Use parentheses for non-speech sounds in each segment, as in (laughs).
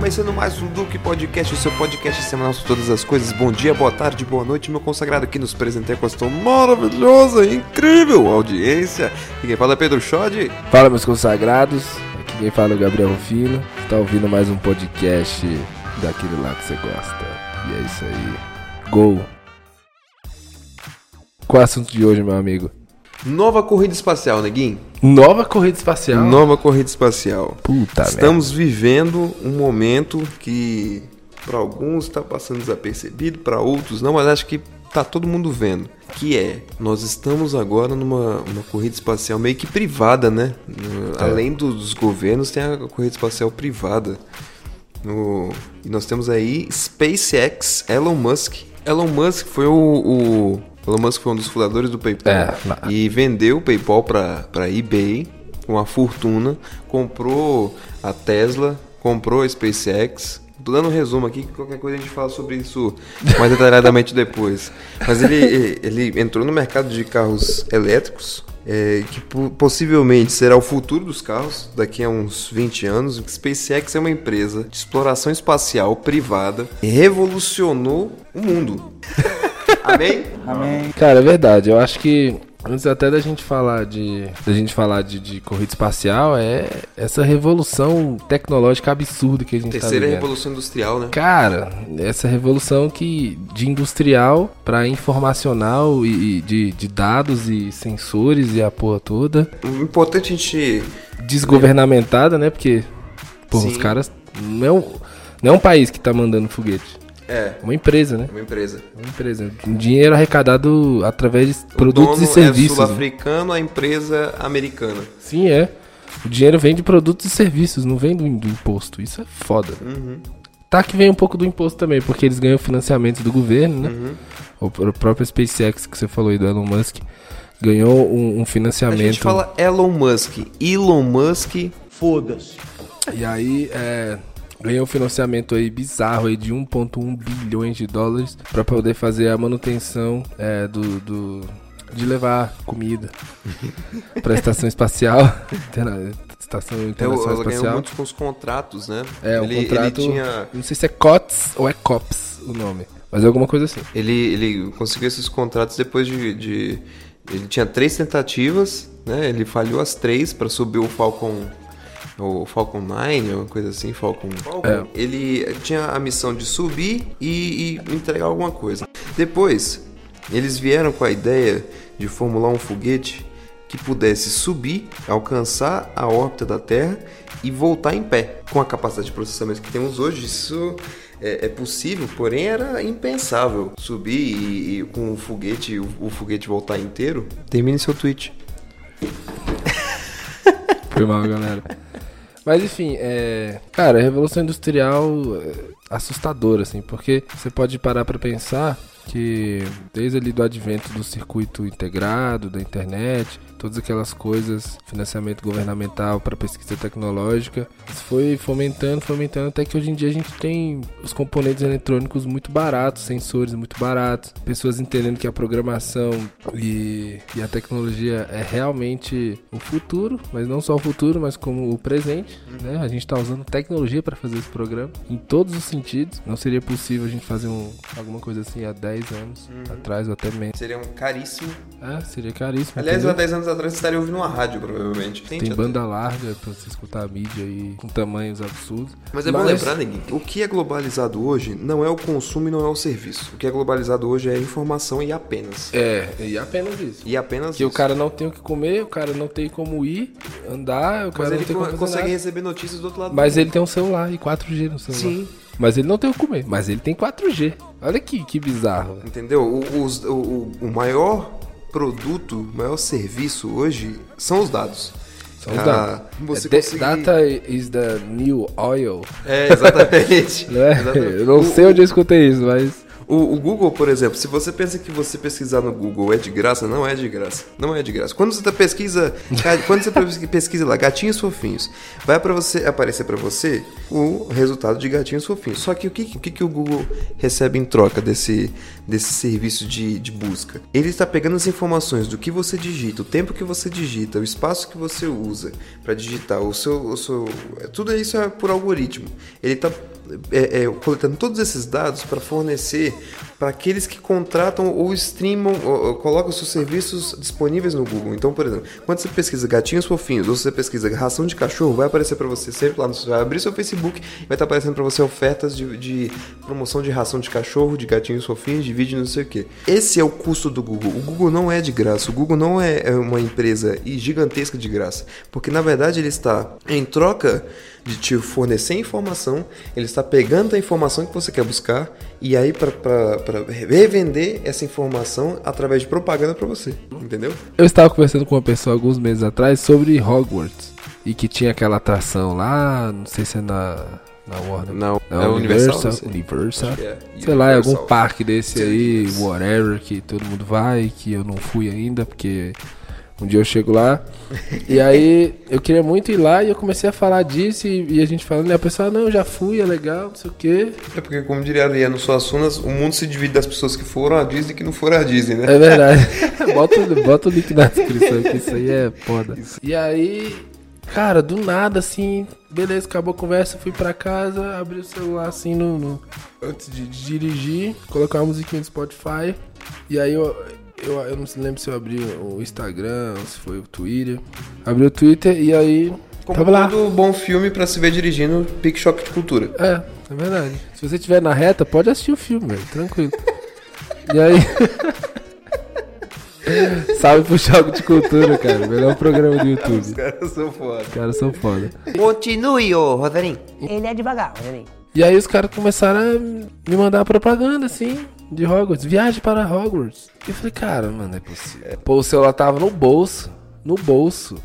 começando mais um Duque Podcast, o seu podcast semanal sobre todas as coisas. Bom dia, boa tarde, boa noite, meu consagrado aqui nos presentei com esta maravilhosa, incrível audiência. E quem fala é Pedro Schod. Fala, meus consagrados. Aqui quem fala é o Gabriel Rufino. Tá ouvindo mais um podcast daquele lá que você gosta. E é isso aí. Gol. Qual é o assunto de hoje, meu amigo? Nova corrida espacial, neguinho. Nova corrida espacial. Nova corrida espacial. Puta Estamos vivendo um momento que para alguns está passando desapercebido, para outros não, mas acho que tá todo mundo vendo. Que é, nós estamos agora numa uma corrida espacial meio que privada, né? É. Além dos governos, tem a corrida espacial privada. No- e nós temos aí SpaceX, Elon Musk. Elon Musk foi o, o- Elon Musk foi um dos fundadores do PayPal É, e vendeu o PayPal para eBay com uma fortuna, comprou a Tesla, comprou a SpaceX. Tô dando um resumo aqui, que qualquer coisa a gente fala sobre isso mais detalhadamente depois. Mas ele, ele entrou no mercado de carros elétricos, é, que po- possivelmente será o futuro dos carros daqui a uns 20 anos. SpaceX é uma empresa de exploração espacial privada e revolucionou o mundo. (laughs) Amém? Cara, é verdade. Eu acho que antes até da gente falar de da gente falar de, de corrida espacial é essa revolução tecnológica absurda que a gente Terceira tá vivendo. revolução industrial, né? Cara, essa revolução que de industrial para informacional e, e de, de dados e sensores e a porra toda, O importante a gente desgovernamentada, né? Porque pô, Sim. os caras não é, um, não é um país que tá mandando foguete, É, é uma empresa, né? uma empresa. É uma empresa, um dinheiro arrecadado através de produtos o e dono serviços. é né? sul-africano, a empresa americana. Sim, é. O dinheiro vem de produtos e serviços, não vem do, do imposto. Isso é foda. Uhum, Tá que vem um pouco do imposto também, porque eles ganham financiamento do governo, né? uhum. O o próprio SpaceX que você falou aí do Elon Musk ganhou um, um A financiamento. gente fala Elon Musk. Elon Musk. Foda-se. E aí é, ganhou um financiamento aí bizarro aí de 1.1 bilhões de dólares para poder fazer a manutenção é, do, do- de levar comida (laughs) para a estação espacial, (laughs) estação É, internacional ela ganhou espacial. muitos com os contratos, né? É, um ele, contrato. Ele, tinha, Não sei se é COTS ou é COPS o nome, mas é alguma coisa assim. ele, ele conseguiu esses contratos depois de, de- Ele tinha três tentativas, né? Ele falhou as três para subir o Falcon. O Falcon 9, uma coisa assim, Falcon. É. Ele tinha a missão de subir e, e entregar alguma coisa. Depois, eles vieram com a ideia de formular um foguete que pudesse subir, alcançar a órbita da Terra e voltar em pé. Com a capacidade de processamento que temos hoje, isso é, é possível, porém era impensável subir e, e com o foguete, o, o foguete voltar inteiro. Termine seu tweet. Foi mal, galera. Mas enfim, é. Cara, a Revolução Industrial é assustadora, assim, porque você pode parar pra pensar que desde ali do advento do circuito integrado, da internet, todas aquelas coisas, financiamento governamental para pesquisa tecnológica, isso foi fomentando, fomentando até que hoje em dia a gente tem os componentes eletrônicos muito baratos, sensores muito baratos, pessoas entendendo que a programação e, e a tecnologia é realmente o futuro, mas não só o futuro, mas como o presente, né? A gente está usando tecnologia para fazer esse programa em todos os sentidos. Não seria possível a gente fazer um, alguma coisa assim há 10 anos atrás ou até menos. Seria um caríssimo. É, seria caríssimo. Aliás, há 10 anos atrás você estaria ouvindo uma rádio, provavelmente. Tem Gente, banda larga pra você escutar a mídia aí com tamanhos absurdos. Mas é bom lembrar, Neguinho, o que é globalizado hoje não é o consumo e não é o serviço. O que é globalizado hoje é a informação e apenas. É, e apenas isso. E apenas Que o isso. cara não tem o que comer, o cara não tem como ir, andar, o Mas cara ele não tem co- como fazer consegue nada. receber notícias do outro lado. Mas do ele tem um celular e 4G no celular. Sim. Mas ele não tem o que comer, mas ele tem 4G. Olha que, que bizarro. velho. Entendeu? O, os- o, o, o maior produto, maior serviço hoje são os dados. São os Ah, dados. Você É, conseguir- Data is the new oil. É, exatamente. (laughs) É? Exatamente. Eu não O- sei onde eu escutei isso, mas. O, o, Google, por exemplo, se você pensa que você pesquisar no Google é de graça, não é de graça. Não é de graça. Quando você tá pesquisa, quando você pesquisa lá gatinhos fofinhos, vai para você aparecer para você o resultado de gatinhos fofinhos. Só que o que, o que, que o Google recebe em troca desse, desse serviço de, de busca? Ele está pegando as informações do que você digita, o tempo que você digita, o espaço que você usa para digitar, o seu, o seu, tudo isso é por algoritmo. Ele está é, é, coletando todos esses dados para fornecer para aqueles que contratam ou streamam, ou, ou, colocam seus serviços disponíveis no Google. Então, por exemplo, quando você pesquisa gatinhos fofinhos ou você pesquisa ração de cachorro, vai aparecer para você sempre lá no vai abrir seu Facebook, vai estar tá aparecendo para você ofertas de, de, promoção de ração de cachorro, de gatinhos fofinhos, de vídeo, não sei o que. Esse é o custo do Google. O Google não é de graça. O Google não é, é uma empresa gigantesca de graça, porque na verdade ele está em troca de te fornecer informação, ele está pegando a informação que você quer buscar e aí para revender essa informação através de propaganda para você, entendeu? Eu estava conversando com uma pessoa alguns meses atrás sobre Hogwarts e que tinha aquela atração lá, não sei se é na na Warner. Não, é, é Universal. Universal. Universal. É. Sei lá, é algum parque desse aí, whatever, que todo mundo vai, que eu não fui ainda, porque um dia eu chego lá. e aí eu queria muito ir lá e eu comecei a falar disso e, e a gente falando, e a pessoa, não, já fui, é legal, não sei o quê. É porque, como diria a no Suas Sunas, o mundo se divide das pessoas que foram à Disney e que não foram à Disney, né? É verdade. (laughs) bota, bota o link na descrição, que isso aí é foda. E aí, cara, do nada, assim, beleza, acabou a conversa, fui pra casa, abri o celular assim no, no antes de, de dirigir, colocar uma musiquinha do Spotify. E aí eu, eu, eu não lembro se eu abri o Instagram, se foi o Twitter. Abri o Twitter e aí. Como tava lá. todo bom filme pra se ver dirigindo Pique Choque de Cultura. É, é verdade. Se você estiver na reta, pode assistir o filme, velho, tranquilo. e aí. (laughs) Salve pro Choque de Cultura, cara. Melhor programa do YouTube. Os caras são foda. Os caras são foda. Continue, ô Roserinho. Ele é devagar, Roserinho. E aí os caras começaram a me mandar propaganda, assim de Hogwarts, viagem para Hogwarts. Eu falei, cara, mano, é possível. Pô, o celular tava no bolso, no bolso.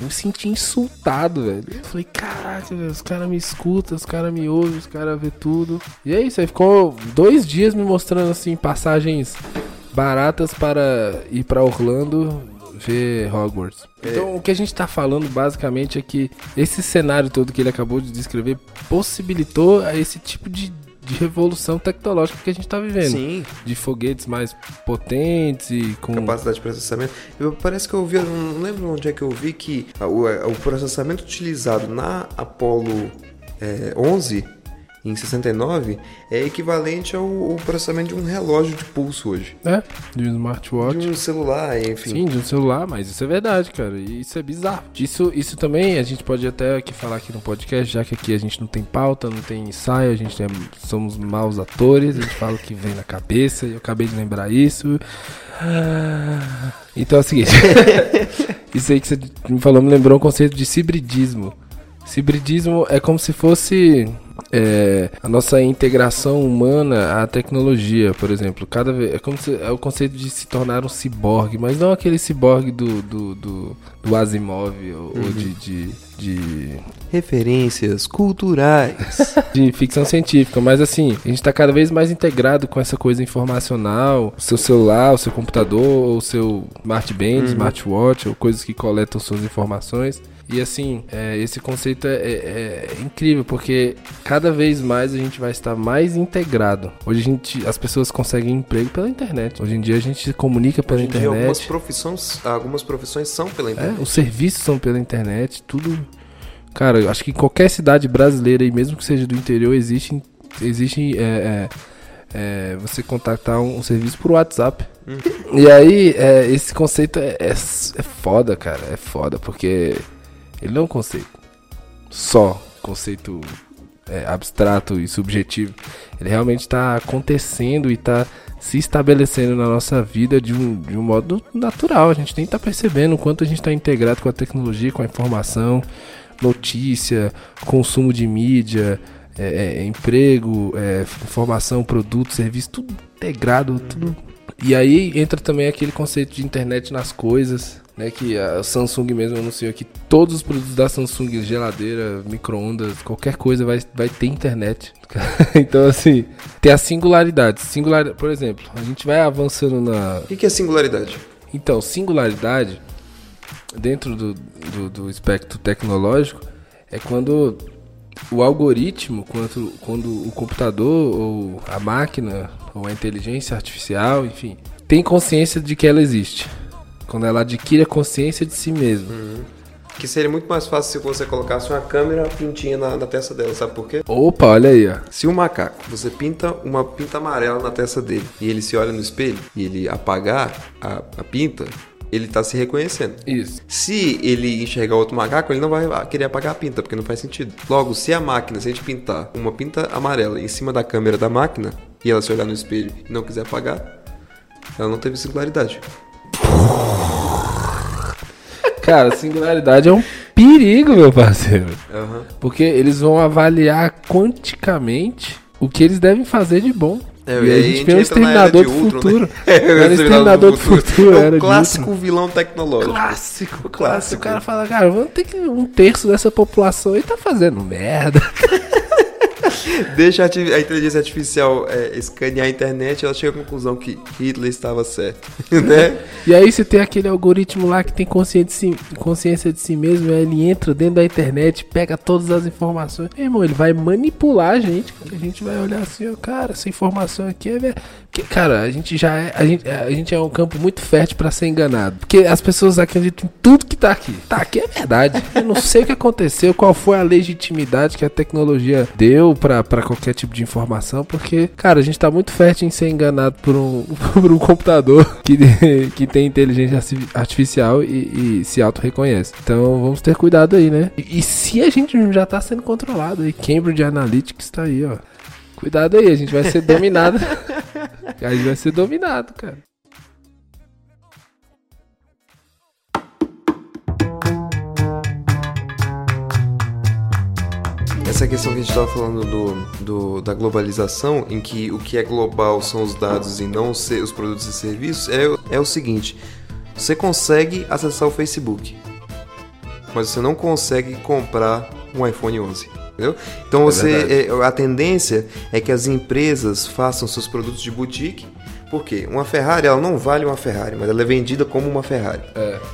Eu me senti insultado, velho. Eu falei, caraca, velho, os caras me escutam, os caras me ouvem, os caras vê tudo. E é isso, aí ficou dois dias me mostrando, assim, passagens baratas para ir para Orlando ver Hogwarts. É. Então, o que a gente tá falando basicamente é que esse cenário todo que ele acabou de descrever possibilitou esse tipo de de revolução tecnológica que a gente está vivendo. Sim. De foguetes mais potentes e com. Capacidade de processamento. Eu, parece que eu vi, não lembro onde é que eu vi que o, o processamento utilizado na Apollo é, 11 em 69 é equivalente ao, ao, processamento de um relógio de pulso hoje. É, de um smartwatch. De um celular, enfim. Sim, de um celular, mas isso é verdade, cara. E isso é bizarro. Isso, isso também a gente pode até aqui falar aqui no podcast, já que aqui a gente não tem pauta, não tem ensaio, a gente é, somos maus atores, a gente fala o que vem na cabeça, e eu acabei de lembrar isso. Então é o seguinte. (laughs) isso aí que você me falou me lembrou um conceito de cibridismo. Cibridismo é como se fosse é, a nossa integração humana à tecnologia, por exemplo. Cada vez, é como se, é o conceito de se tornar um ciborgue, mas não aquele ciborgue do, do, do, do Asimov ou, uhum. ou de, de, de, Referências culturais. (laughs) de ficção científica, mas assim, a gente está cada vez mais integrado com essa coisa informacional, o seu celular, o seu computador, o seu smartband, uhum. smartwatch, ou coisas que coletam suas informações. E assim, é, esse conceito é, é, é, incrível, porque cada vez mais a gente vai estar mais integrado. Hoje a gente, as pessoas conseguem emprego pela internet. Hoje em dia a gente se comunica pela Hoje internet. Dia algumas profissões, algumas profissões são pela internet. É, os serviços são pela internet, tudo. Cara, eu acho que em qualquer cidade brasileira, e mesmo que seja do interior, existe, existe é, é, é, você contactar um, um, serviço por WhatsApp. Hum. E aí, é, esse conceito é, é, é foda, cara. É foda, porque ele não é um conceito só, conceito é, abstrato e subjetivo. Ele realmente está acontecendo e está se estabelecendo na nossa vida de um, de um modo natural. A gente nem está percebendo o quanto a gente está integrado com a tecnologia, com a informação, notícia, consumo de mídia, é, é, emprego, é, informação, produto, serviço, tudo integrado, tudo. E aí entra também aquele conceito de internet nas coisas, né, que a Samsung mesmo anunciou que todos os produtos da Samsung, geladeira, micro-ondas, qualquer coisa vai, vai ter internet. (laughs) então, assim, tem a singularidade. Singular, por exemplo, a gente vai avançando na. O que que é singularidade? Então, singularidade, dentro do, do, do espectro tecnológico, é quando o algoritmo, quando, quando o computador ou a máquina ou a inteligência artificial, enfim, tem consciência de que ela existe. Quando ela adquire a consciência de si mesma. Que seria muito mais fácil se você colocasse uma câmera pintinha na, na testa dela, sabe por quê? Opa, olha aí, ó. Se o macaco, você pinta uma pinta amarela na testa dele e ele se olha no espelho e ele apagar a, a pinta, ele tá se reconhecendo. Isso. Se ele enxergar outro macaco, ele não vai querer apagar a pinta, porque não faz sentido. Logo, se a máquina, se a gente pintar uma pinta amarela em cima da câmera da máquina e ela se olhar no espelho e não quiser apagar, ela não teve singularidade. Cara, singularidade é um perigo, meu parceiro. Aham. Porque eles vão avaliar quanticamente o que eles devem fazer de bom. É, e aí a gente vê o entra na era Exterminador do Ultron, Futuro. né? É, o o Exterminador do Futuro, É era o clássico vilão tecnológico. Clássico. Clássico. O cara fala, cara, vamos ter que um terço dessa população aí tá fazendo merda. (laughs) (laughs) Deixa a, inteligência artificial é, escanear a internet ela chega à conclusão que Hitler estava certo. (laughs) né? E aí você tem aquele algoritmo lá que tem consciência de si, consciência de si mesmo, ele entra dentro da internet, pega todas as informações. Meu irmão, ele vai manipular a gente. A gente vai olhar assim, cara, essa informação aqui é. Porque, cara, a gente já é. A gente, a gente é um campo muito fértil pra ser enganado. Porque as pessoas acreditam em tudo que tá aqui. Tá aqui é verdade. Eu não sei o que aconteceu, qual foi a legitimidade que a tecnologia deu pra qualquer tipo de informação. Porque, cara, a gente tá muito fértil em ser enganado por um, (laughs) por um computador que, (laughs) que tem inteligência arti- artificial e, e se auto-reconhece. Então vamos ter cuidado aí, né? E, e se a gente já tá sendo controlado aí, Cambridge Analytics tá aí, ó. Cuidado aí, a gente vai ser dominado. (laughs) (laughs) a gente vai ser dominado, cara. Essa questão que a gente estava falando do, do- da globalização, em que o que é global são os dados e não os produtos e serviços, é, é o seguinte: você consegue acessar o Facebook, mas você não consegue comprar um iPhone 11. Entendeu? Então você, é, a tendência é que as empresas façam seus produtos de boutique. Por quê? Uma Ferrari ela não vale uma Ferrari, mas ela é vendida como uma Ferrari.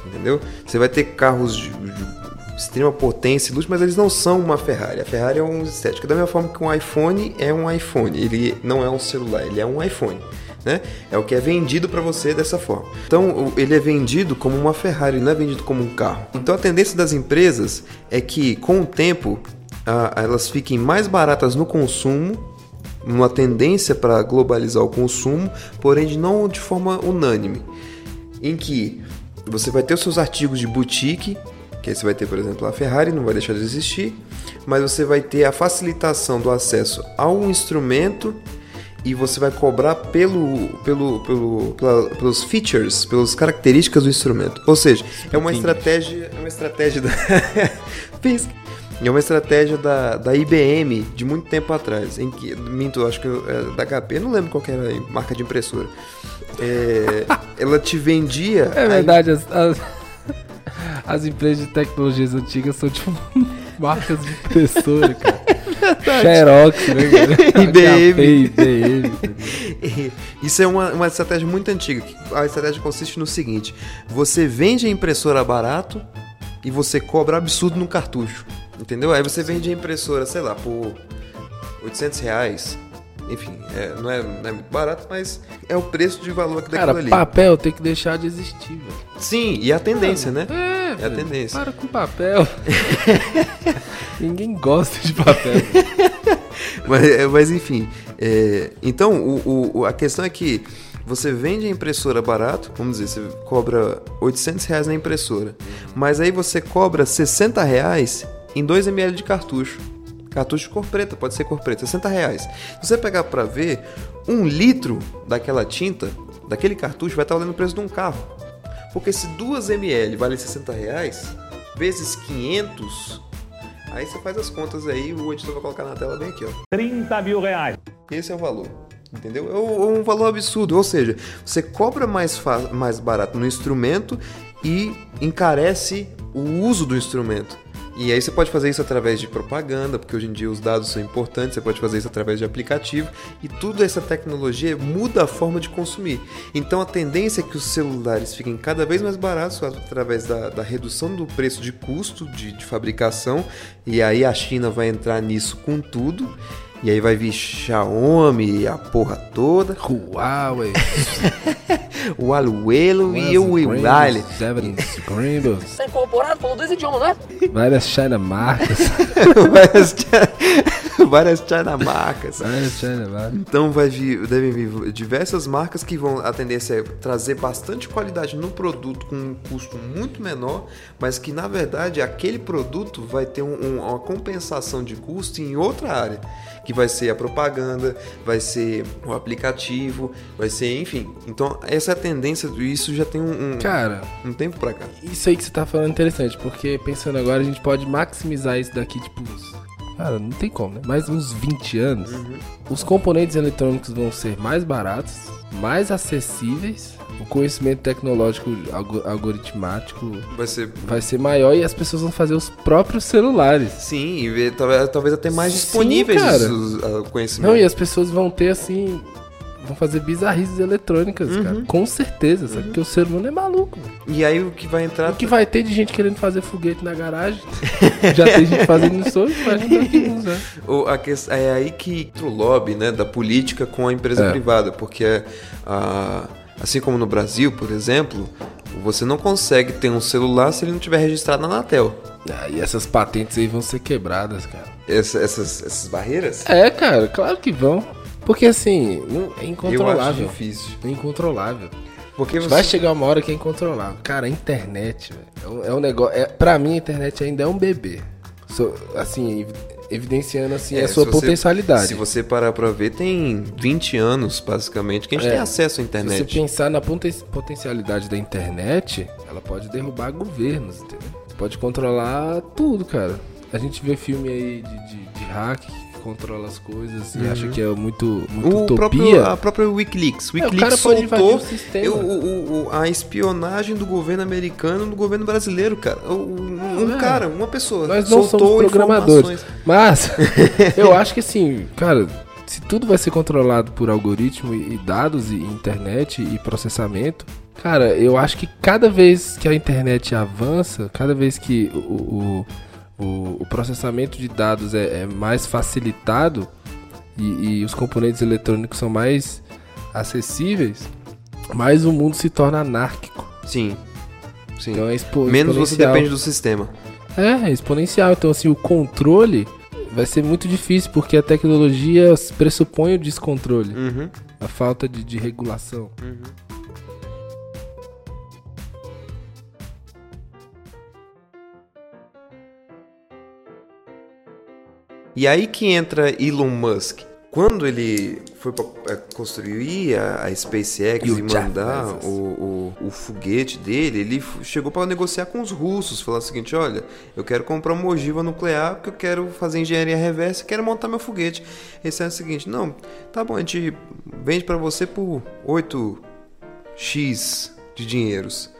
Entendeu? Você vai ter carros de, de extrema potência e luxo, mas eles não são uma Ferrari. A Ferrari é um estética. Da mesma forma que um iPhone é um iPhone. Ele não é um celular, ele é um iPhone. Né? É o que é vendido para você dessa forma. Então, ele é vendido como uma Ferrari, não é vendido como um carro. Então, a tendência das empresas é que, com o tempo, a- elas fiquem mais baratas no consumo uma tendência para globalizar o consumo, porém de não de forma unânime, em que você vai ter os seus artigos de boutique, que aí você vai ter, por exemplo, a Ferrari, não vai deixar de existir, mas você vai ter a facilitação do acesso a um instrumento e você vai cobrar pelo, pelo, pelo, pela- pelos features, pelas características do instrumento. Ou seja, é uma estratégia, é uma estratégia da (laughs) Fiz. É uma estratégia da, da IBM de muito tempo atrás, em que, minto, acho que é da HP, não lembro qual era a marca de impressora. É, (laughs) ela te vendia. É verdade, as, as, (laughs) as empresas de tecnologias antigas são tipo (laughs) marcas de impressora, cara. Xerox, né? IBM. IBM. Isso é uma, uma estratégia muito antiga. A estratégia consiste no seguinte: você vende a impressora barato e você cobra absurdo no cartucho. Entendeu? Aí você vende a impressora, sei lá, por 800 reais. Enfim, é, não, é, não é muito barato, mas é o preço de valor daquilo Cara, ali. papel tem que deixar de existir, velho. Sim, e a tendência, né? É, É a tendência. Para com papel. (laughs) Ninguém gosta de papel. (laughs) Mas, é, mas, enfim, é, então o, o- a questão é que você vende a impressora barato, vamos dizer, você cobra 800 reais na impressora, mas aí você cobra 60 reais em 2 ml de cartucho. Cartucho cor preta, pode ser cor preta, 60 reais. Se você pegar pra ver, um litro daquela tinta, daquele cartucho, vai estar valendo o preço de um carro. Porque se 2 ml vale 60 reais, vezes 500, aí você faz as contas aí, o editor vai colocar na tela bem aqui, ó. 30 mil reais. Esse é o valor. Entendeu? É um é valor absurdo. Ou seja, você cobra mais, mais barato no instrumento e encarece o uso do instrumento. E aí você pode fazer isso através de propaganda, porque hoje em dia os dados são importantes, você pode fazer isso através de aplicativo, e tudo essa tecnologia muda a forma de consumir. Então a tendência é que os celulares fiquem cada vez mais baratos através da, da redução do preço de custo de, de fabricação, e aí a China vai entrar nisso com tudo. E aí vai vir Xiaomi e a porra toda. Huawei. (laughs) o Aluelo e o Wilale. Zeppelins, Grimbos. Tá incorporado, falou dois idiomas, né? Várias China marcas. (laughs) várias, China, várias China marcas. Várias China marcas. Então vai vir, devem vir diversas marcas que vão a tendência é trazer bastante qualidade no produto com um custo muito menor, mas que na verdade aquele produto vai ter um- um- uma compensação de custo em outra área, que vai ser a propaganda, vai ser o aplicativo, vai ser, enfim. Então essa é a tendência, isso já tem um, um, Cara, um tempo pra cá. isso aí que você tá falando é interessante, porque pensando agora, a gente pode maximizar isso daqui, tipo, uns- cara, não tem como, né? Mais uns 20 anos, os componentes eletrônicos vão ser mais baratos, mais acessíveis, o conhecimento tecnológico algo- algoritmático Vai ser vai ser maior e as pessoas vão fazer os próprios celulares. Sim, e ver- talvez, talvez até mais Sim, disponíveis cara. os, os- o conhecimento. Não, e as pessoas vão ter assim. Vão fazer bizarrices eletrônicas, cara. Com certeza, sabe? Porque o ser humano é maluco. E aí o que vai entrar. O que vai ter de gente querendo fazer foguete na garagem? Já tem gente fazendo isso hoje, imagina daqui uns anos. É aí que entra o lobby né, da política com a empresa É. privada, porque ah, assim como no Brasil, por exemplo, você não consegue ter um celular se ele não tiver registrado na Anatel. Ah, e essas patentes aí vão ser quebradas, cara. Essa- essas, essas barreiras? É, cara, claro que vão. Porque assim, não- é Eu acho incontrolável. difícil. É incontrolável. Porque você... Vai chegar uma hora que é incontrolável. Cara, a internet, velho, é um, é negócio. É, pra mim, a internet ainda é um bebê. So- assim, ev- evidenciando assim É, a sua se você- potencialidade. Se você parar pra ver, tem 20 anos, basicamente, que a gente É. tem acesso à Se você internet. pensar na poten- potencialidade da internet, ela pode derrubar governos, entendeu? Você pode controlar tudo, cara. A gente vê filme aí de, de, de hack controla as coisas e acha que é muito, muito Uhum. O utopia. próprio, a própria Wikileaks. É, o Wikileaks invadir soltou o eu- o- o- a espionagem do governo americano no governo brasileiro, cara. Um, É. cara, uma pessoa. Nós não somos programadores. Mas (laughs) eu acho que assim, cara, se tudo vai ser controlado por algoritmo e e dados e internet e processamento, cara, eu acho que cada vez que a internet avança, cada vez que o, o, o, o processamento de dados é, é mais facilitado e, e os componentes eletrônicos são mais acessíveis, mais o mundo se torna anárquico. Sim. Sim. Então é expo Menos você depende do sistema. É, é exponencial. Então, assim, o controle vai ser muito difícil, porque a tecnologia pressupõe o descontrole, Uhum. a falta de, de regulação. E aí que entra Elon Musk. Quando ele foi pra é, construir a, a SpaceX E e mandar o, o, o foguete dele, ele chegou para negociar com os russos, falar o seguinte, olha, eu quero comprar uma ogiva nuclear porque eu quero fazer engenharia reversa e quero montar meu foguete. Esse é o seguinte, não, tá bom, a gente vende para você por 8x de dinheiros.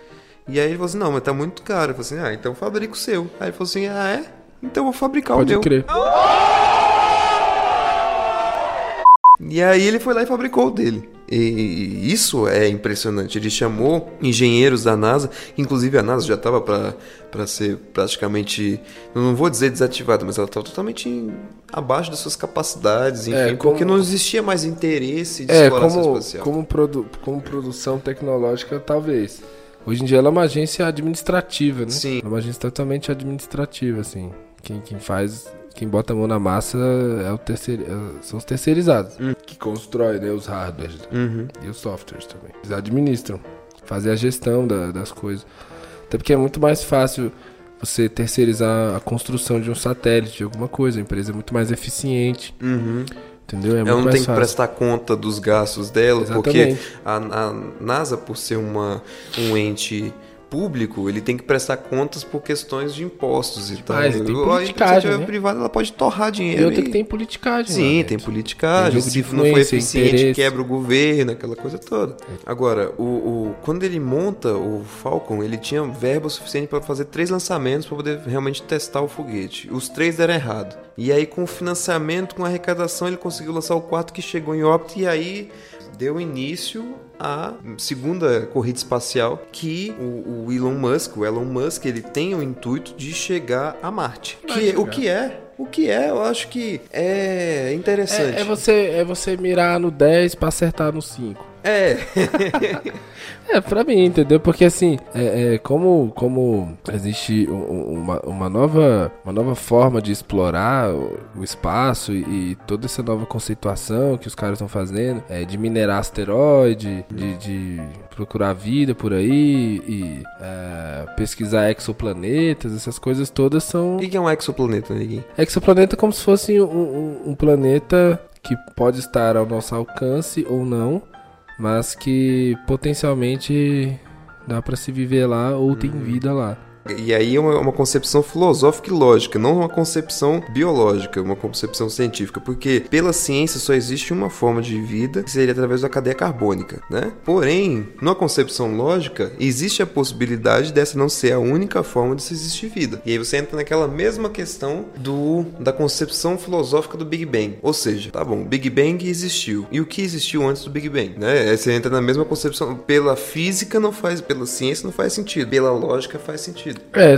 E aí ele falou assim, não, mas tá muito caro. Eu falei assim, ah, então fabrica o seu. Aí ele falou assim, ah, é? Então eu vou fabricar Pode o meu. crer. E aí ele foi lá e fabricou o dele. E isso é impressionante. Ele chamou engenheiros da NASA, inclusive a NASA já estava para ser praticamente, não vou dizer desativada, mas ela estava totalmente em- abaixo das suas capacidades, enfim, É, como- porque não existia mais interesse de É, exploração como, espacial. como, produ como produção tecnológica, talvez. Hoje em dia ela é uma agência administrativa, né? Sim. É uma agência totalmente administrativa, assim. Quem, quem faz, quem bota a mão na massa é o terceiro, é- são os terceirizados. Que constrói né, os hardwares Uhum. e os softwares também. Eles administram, fazem a gestão da- das coisas. Até porque é muito mais fácil você terceirizar a construção de um satélite, de alguma coisa. A empresa é muito mais eficiente, Uhum. Entendeu? É Ela não tem que prestar conta dos gastos dela, porque Exatamente. a, a NASA, por ser uma, um ente público, ele tem que prestar contas por questões de impostos e tal. Mas tem A politicagem, iniciativa né? privada ela pode torrar E dinheiro. outra e- que tem politicagem. Sim, lá tem dentro. politicagem. Tem Se não for influência, eficiente, interesse. quebra o governo, aquela coisa toda. Agora, o, o- quando ele monta o Falcon, ele tinha verba suficiente para fazer três lançamentos para poder realmente testar o foguete. Os três deram errado. E aí, com o financiamento, com a arrecadação, ele conseguiu lançar o quarto que chegou em órbita e aí deu início à segunda corrida espacial que o, o Elon Musk, o Elon Musk, ele tem o intuito de chegar a Marte. Vai Que, o chegar. que é? O que é? Eu acho que é interessante. É, é você, é você mirar no 10 pra acertar no 5. É, (laughs) É, pra mim, entendeu? Porque assim, é, é, como, como existe um- um- uma, uma, nova, uma nova forma de explorar o, espaço e, e toda essa nova conceituação que os caras estão fazendo, é, de minerar asteroide, de, de procurar vida por aí e é, pesquisar exoplanetas, essas coisas todas são. O que que é um exoplaneta, Neguinho? Exoplaneta é como se fosse um, um- um planeta que pode estar ao nosso alcance ou não, mas que potencialmente dá pra se viver lá ou tem vida lá. E aí é uma, uma concepção filosófica e lógica, não uma concepção biológica, uma concepção científica, porque pela ciência só existe uma forma de vida, que seria através da cadeia carbônica, né? Porém, numa concepção lógica, existe a possibilidade dessa não ser a única forma de se existir vida. E aí você entra naquela mesma questão do da concepção filosófica do Big Bang. Ou seja, tá bom, Big Bang existiu. E o que existiu antes do Big Bang, né? Você entra na mesma concepção, pela física não faz, pela ciência não faz sentido, pela lógica faz sentido. É,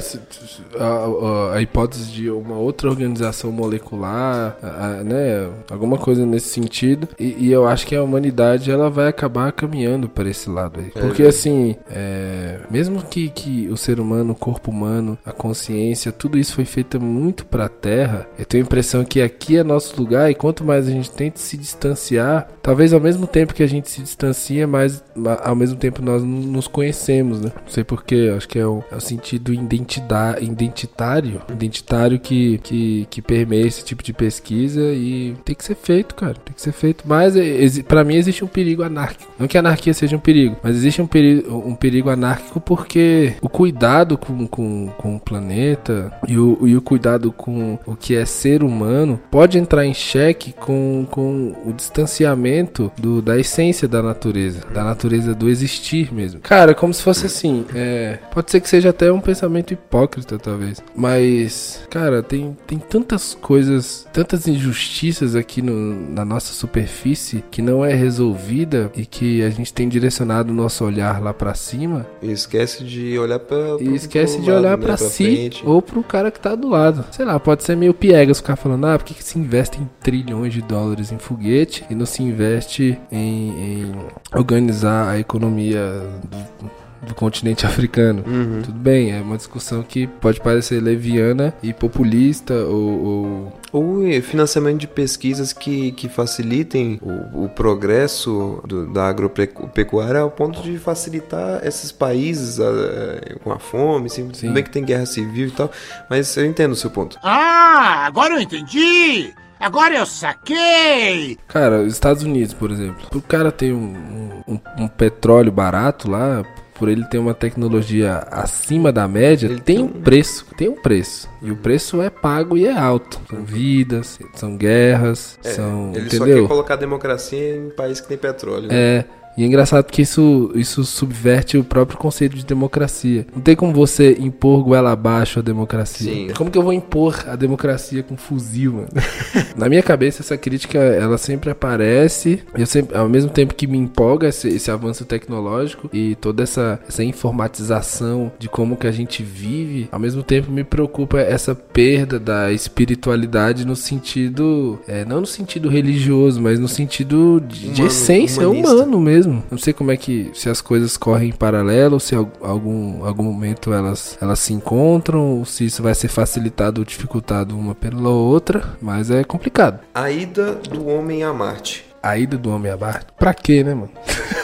a, a- hipótese de uma outra organização molecular, a- a- né, alguma coisa nesse sentido, e, e eu acho que a humanidade ela vai acabar caminhando para esse lado aí. Porque assim, é, mesmo que, que o ser humano, o corpo humano, a consciência, tudo isso foi feito muito para a Terra, eu tenho a impressão que aqui é nosso lugar e quanto mais a gente tenta se distanciar, talvez ao mesmo tempo que a gente se distancia, mais ma- ao mesmo tempo nós nos conhecemos, né? Não sei porquê, acho que é o, é o sentido identidade, identitário, identitário que, que, que permeia esse tipo de pesquisa e tem que ser feito, cara, tem que ser feito. Mas exi- pra mim existe um perigo anárquico. Não que a anarquia seja um perigo, mas existe um perigo, um perigo anárquico porque o cuidado com, com, com o planeta e o, e o cuidado com o que é ser humano pode entrar em xeque com, com o distanciamento do, da essência da natureza, da natureza do existir mesmo. Cara, como se fosse assim, é, pode ser que seja até um pensamento hipócrita, talvez, mas, cara, tem, tem tantas coisas, tantas injustiças aqui no- na nossa superfície que não é resolvida e que a gente tem direcionado o nosso olhar lá pra cima E esquece de olhar pra. e pro- esquece pro de lado, olhar né, pra si frente. ou pro cara que tá do lado. Sei lá, pode ser meio piegas ficar falando, ah, por que, que se investe em trilhões de dólares em foguete e não se investe em, em organizar a economia do, do continente africano? Uhum. Tudo bem, é uma discussão que pode parecer leviana e populista ou- ou Ou eh, financiamento de pesquisas que, que facilitem o, o progresso do- da agropecuária ao ponto de facilitar esses países ah, com a fome, assim, Sim. tudo bem que tem guerra civil e tal, mas eu entendo o seu ponto. Ah, agora eu entendi! Agora eu saquei! Cara, os Estados Unidos, por exemplo, o cara tem um, um- um petróleo barato lá, por ele ter uma tecnologia acima da média, ele tem um preço, tem um preço. E o preço é pago e é alto. São vidas, são guerras, são. Ele só entendeu? quer colocar democracia em país que tem petróleo. né? É. E é engraçado que isso, isso subverte o próprio conceito de democracia. Não tem como você impor goela abaixo a democracia. Sim. Como que eu vou impor a democracia com fuzil, mano? (laughs) Na minha cabeça, essa crítica, ela sempre aparece. Eu sempre, ao mesmo tempo que me empolga esse, esse avanço tecnológico e toda essa, essa informatização de como que a gente vive, ao mesmo tempo me preocupa essa perda da espiritualidade no sentido, é, não no sentido religioso, mas no sentido de, de Humano, essência humanista. humano mesmo. Não sei como é que se as coisas correm em paralelo, se al- algum algum momento elas elas se encontram, ou se isso vai ser facilitado ou dificultado uma pela outra, mas é complicado. A ida do homem a Marte. A ida do homem a Marte. Pra quê, né, mano? (laughs)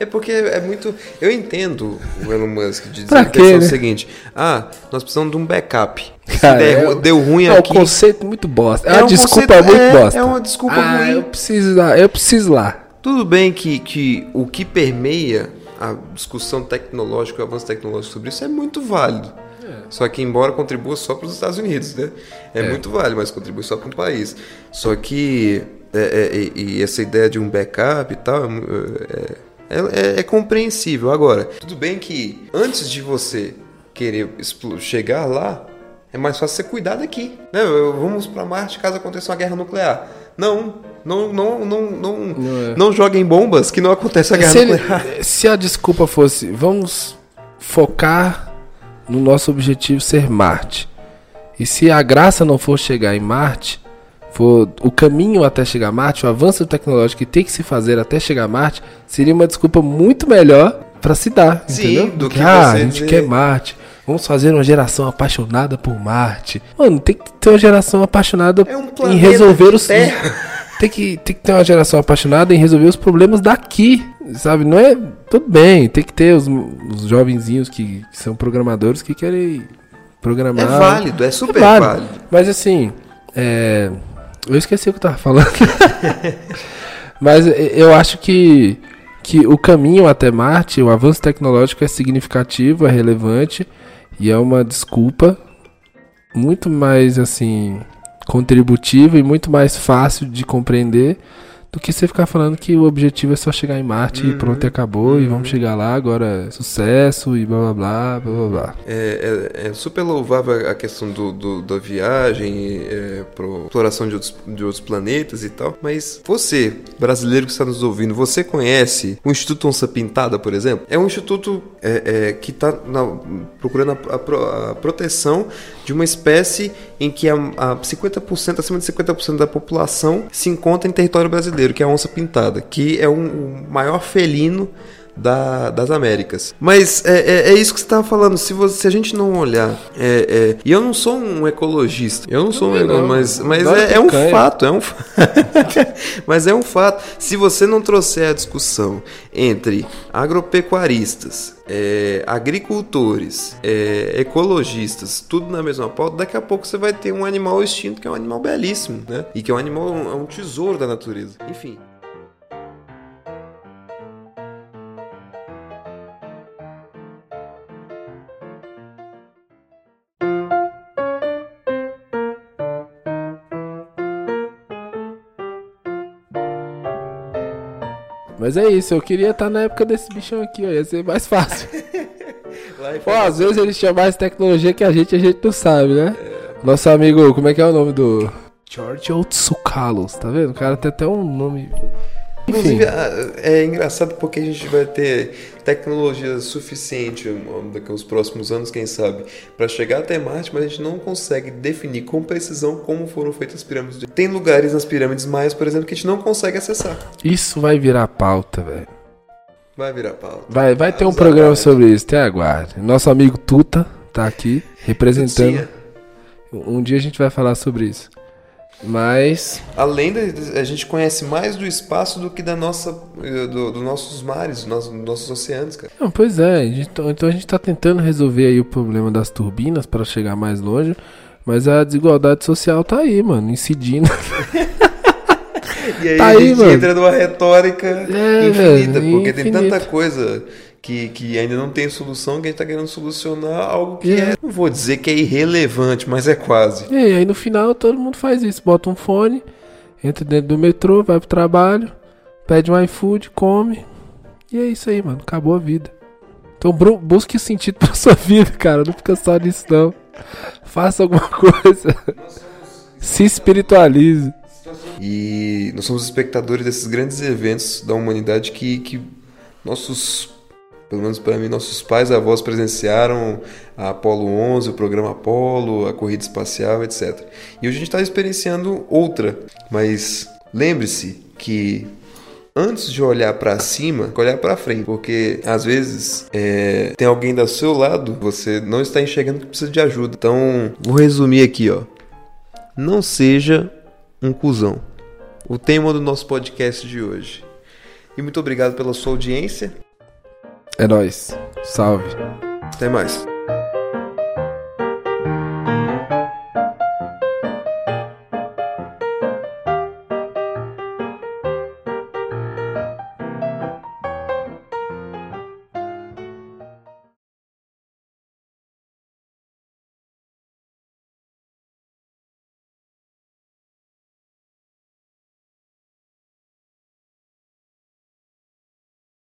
É porque é muito. Eu entendo o Elon Musk de dizer que é o seguinte: ah, nós precisamos de um backup. Se Cara, der, é- deu ruim É um aqui. conceito muito bosta. É, É uma um desculpa conceito- muito é- bosta. é uma desculpa ah, ruim. eu preciso lá, eu preciso lá. Tudo bem que, que o que permeia a discussão tecnológica, o avanço tecnológico sobre isso é muito válido. Só que, embora contribua só para os Estados Unidos, né? É, muito válido, mas contribui só para um país. Só que. é, é, e, essa ideia de um backup e tal é é, é- é- é compreensível. Agora, tudo bem que antes de você querer chegar lá, é mais fácil você cuidar daqui. Né? Vamos para Marte caso aconteça uma guerra nuclear. Não, não, não, não, não, Não é. não joguem bombas que não acontece a guerra Se, ele- se a desculpa fosse, vamos focar no nosso objetivo ser Marte. E se a graça não for chegar em Marte, for o caminho até chegar a Marte, o avanço tecnológico que tem que se fazer até chegar a Marte, seria uma desculpa muito melhor pra se dar, Sim, entendeu? do que ah, a gente dizer- quer Marte. Vamos fazer uma geração apaixonada por Marte. Mano, tem que ter uma geração apaixonada É um em resolver os (laughs) tem que, tem que ter uma geração apaixonada em resolver os problemas daqui, sabe? Não é. Tudo bem, tem que ter os, os jovenzinhos que, que são programadores que querem programar. É válido, é super É válido. válido. Mas assim, é, eu esqueci o que eu tava falando. (laughs) Mas é, eu acho que, que o caminho até Marte, o avanço tecnológico é significativo, é relevante e é uma desculpa muito mais assim contributiva e muito mais fácil de compreender do que você ficar falando que o objetivo é só chegar em Marte e pronto, e acabou, e vamos chegar lá, agora é sucesso e blá blá blá blá blá blá. É, é- é super louvável a questão do, do- da viagem, é, pro exploração de outros, de outros planetas e tal. Mas você, brasileiro que está nos ouvindo, você conhece o Instituto Onça Pintada, por exemplo? É um instituto é, é, que está procurando a, a a proteção de uma espécie em que a, a 50%, acima de 50% da população se encontra em território brasileiro, que é a onça pintada, que é um, o maior felino da- das Américas. Mas é, é- é isso que você estava falando. Se, você- se a gente não olhar. é- é- e eu não sou um ecologista. Eu não sou um não. mas, mas é, é um fato. É um (laughs) mas é um fato. Se você não trouxer a discussão entre agropecuaristas, é, agricultores, é, ecologistas, tudo na mesma pauta, daqui a pouco você vai ter um animal extinto que é um animal belíssimo, né? E que é um animal, é um tesouro da natureza. Enfim. Mas é isso, eu queria estar na época desse bichão aqui, ó, ia ser mais fácil. (laughs) Pô, às vezes eles tinham mais tecnologia que a gente, a gente não sabe, né? Nosso amigo, como é que é o nome do. George Otsukalos, tá vendo? O cara tem até um nome. Inclusive, é engraçado porque a gente vai ter tecnologia suficiente daqui aos próximos anos, quem sabe, para chegar até Marte, mas a gente não consegue definir com precisão como foram feitas as pirâmides. Tem lugares nas pirâmides maias, por exemplo, que a gente não consegue acessar. isso vai virar pauta, velho. Vai virar pauta. Vai, vai ter um programa sobre isso, até aguarde. Nosso amigo Tuta tá aqui representando. Um dia a gente vai falar sobre isso. Mas. Além da a gente conhece mais do espaço do que da nossa, eh, do, dos nossos mares, dos nossos, dos nossos oceanos, cara. Não, pois é, a gente tá- então a gente tá tentando resolver aí o problema das turbinas para chegar mais longe, mas a desigualdade social tá aí, mano, incidindo. (laughs) E aí Tá a aí, gente mano. entra numa retórica É, infinita, velho, porque tem infinito. tanta coisa que, que ainda não tem solução que a gente tá querendo solucionar algo que É. é, não vou dizer que é irrelevante, mas é quase. E aí, no final todo mundo faz isso, bota um fone, entra dentro do metrô, vai pro trabalho, pede um iFood, come. E é isso aí, mano, acabou a vida. Então busque sentido pra (laughs) sua vida, cara, não fica só nisso não. Faça alguma (laughs) coisa. Se espiritualize. E nós somos espectadores desses grandes eventos da humanidade que, que nossos, pelo menos para mim, nossos pais e avós presenciaram a Apollo 11, o programa Apollo, a corrida espacial, etc. E hoje a gente está experienciando outra, mas lembre-se que antes de olhar para cima, olhar para frente, porque às vezes é, tem alguém do seu lado, você não está enxergando que precisa de ajuda. Então, vou resumir aqui, ó. Não seja um cuzão. O tema do nosso podcast de hoje. E muito obrigado pela sua audiência. É nóis. Salve. Até mais.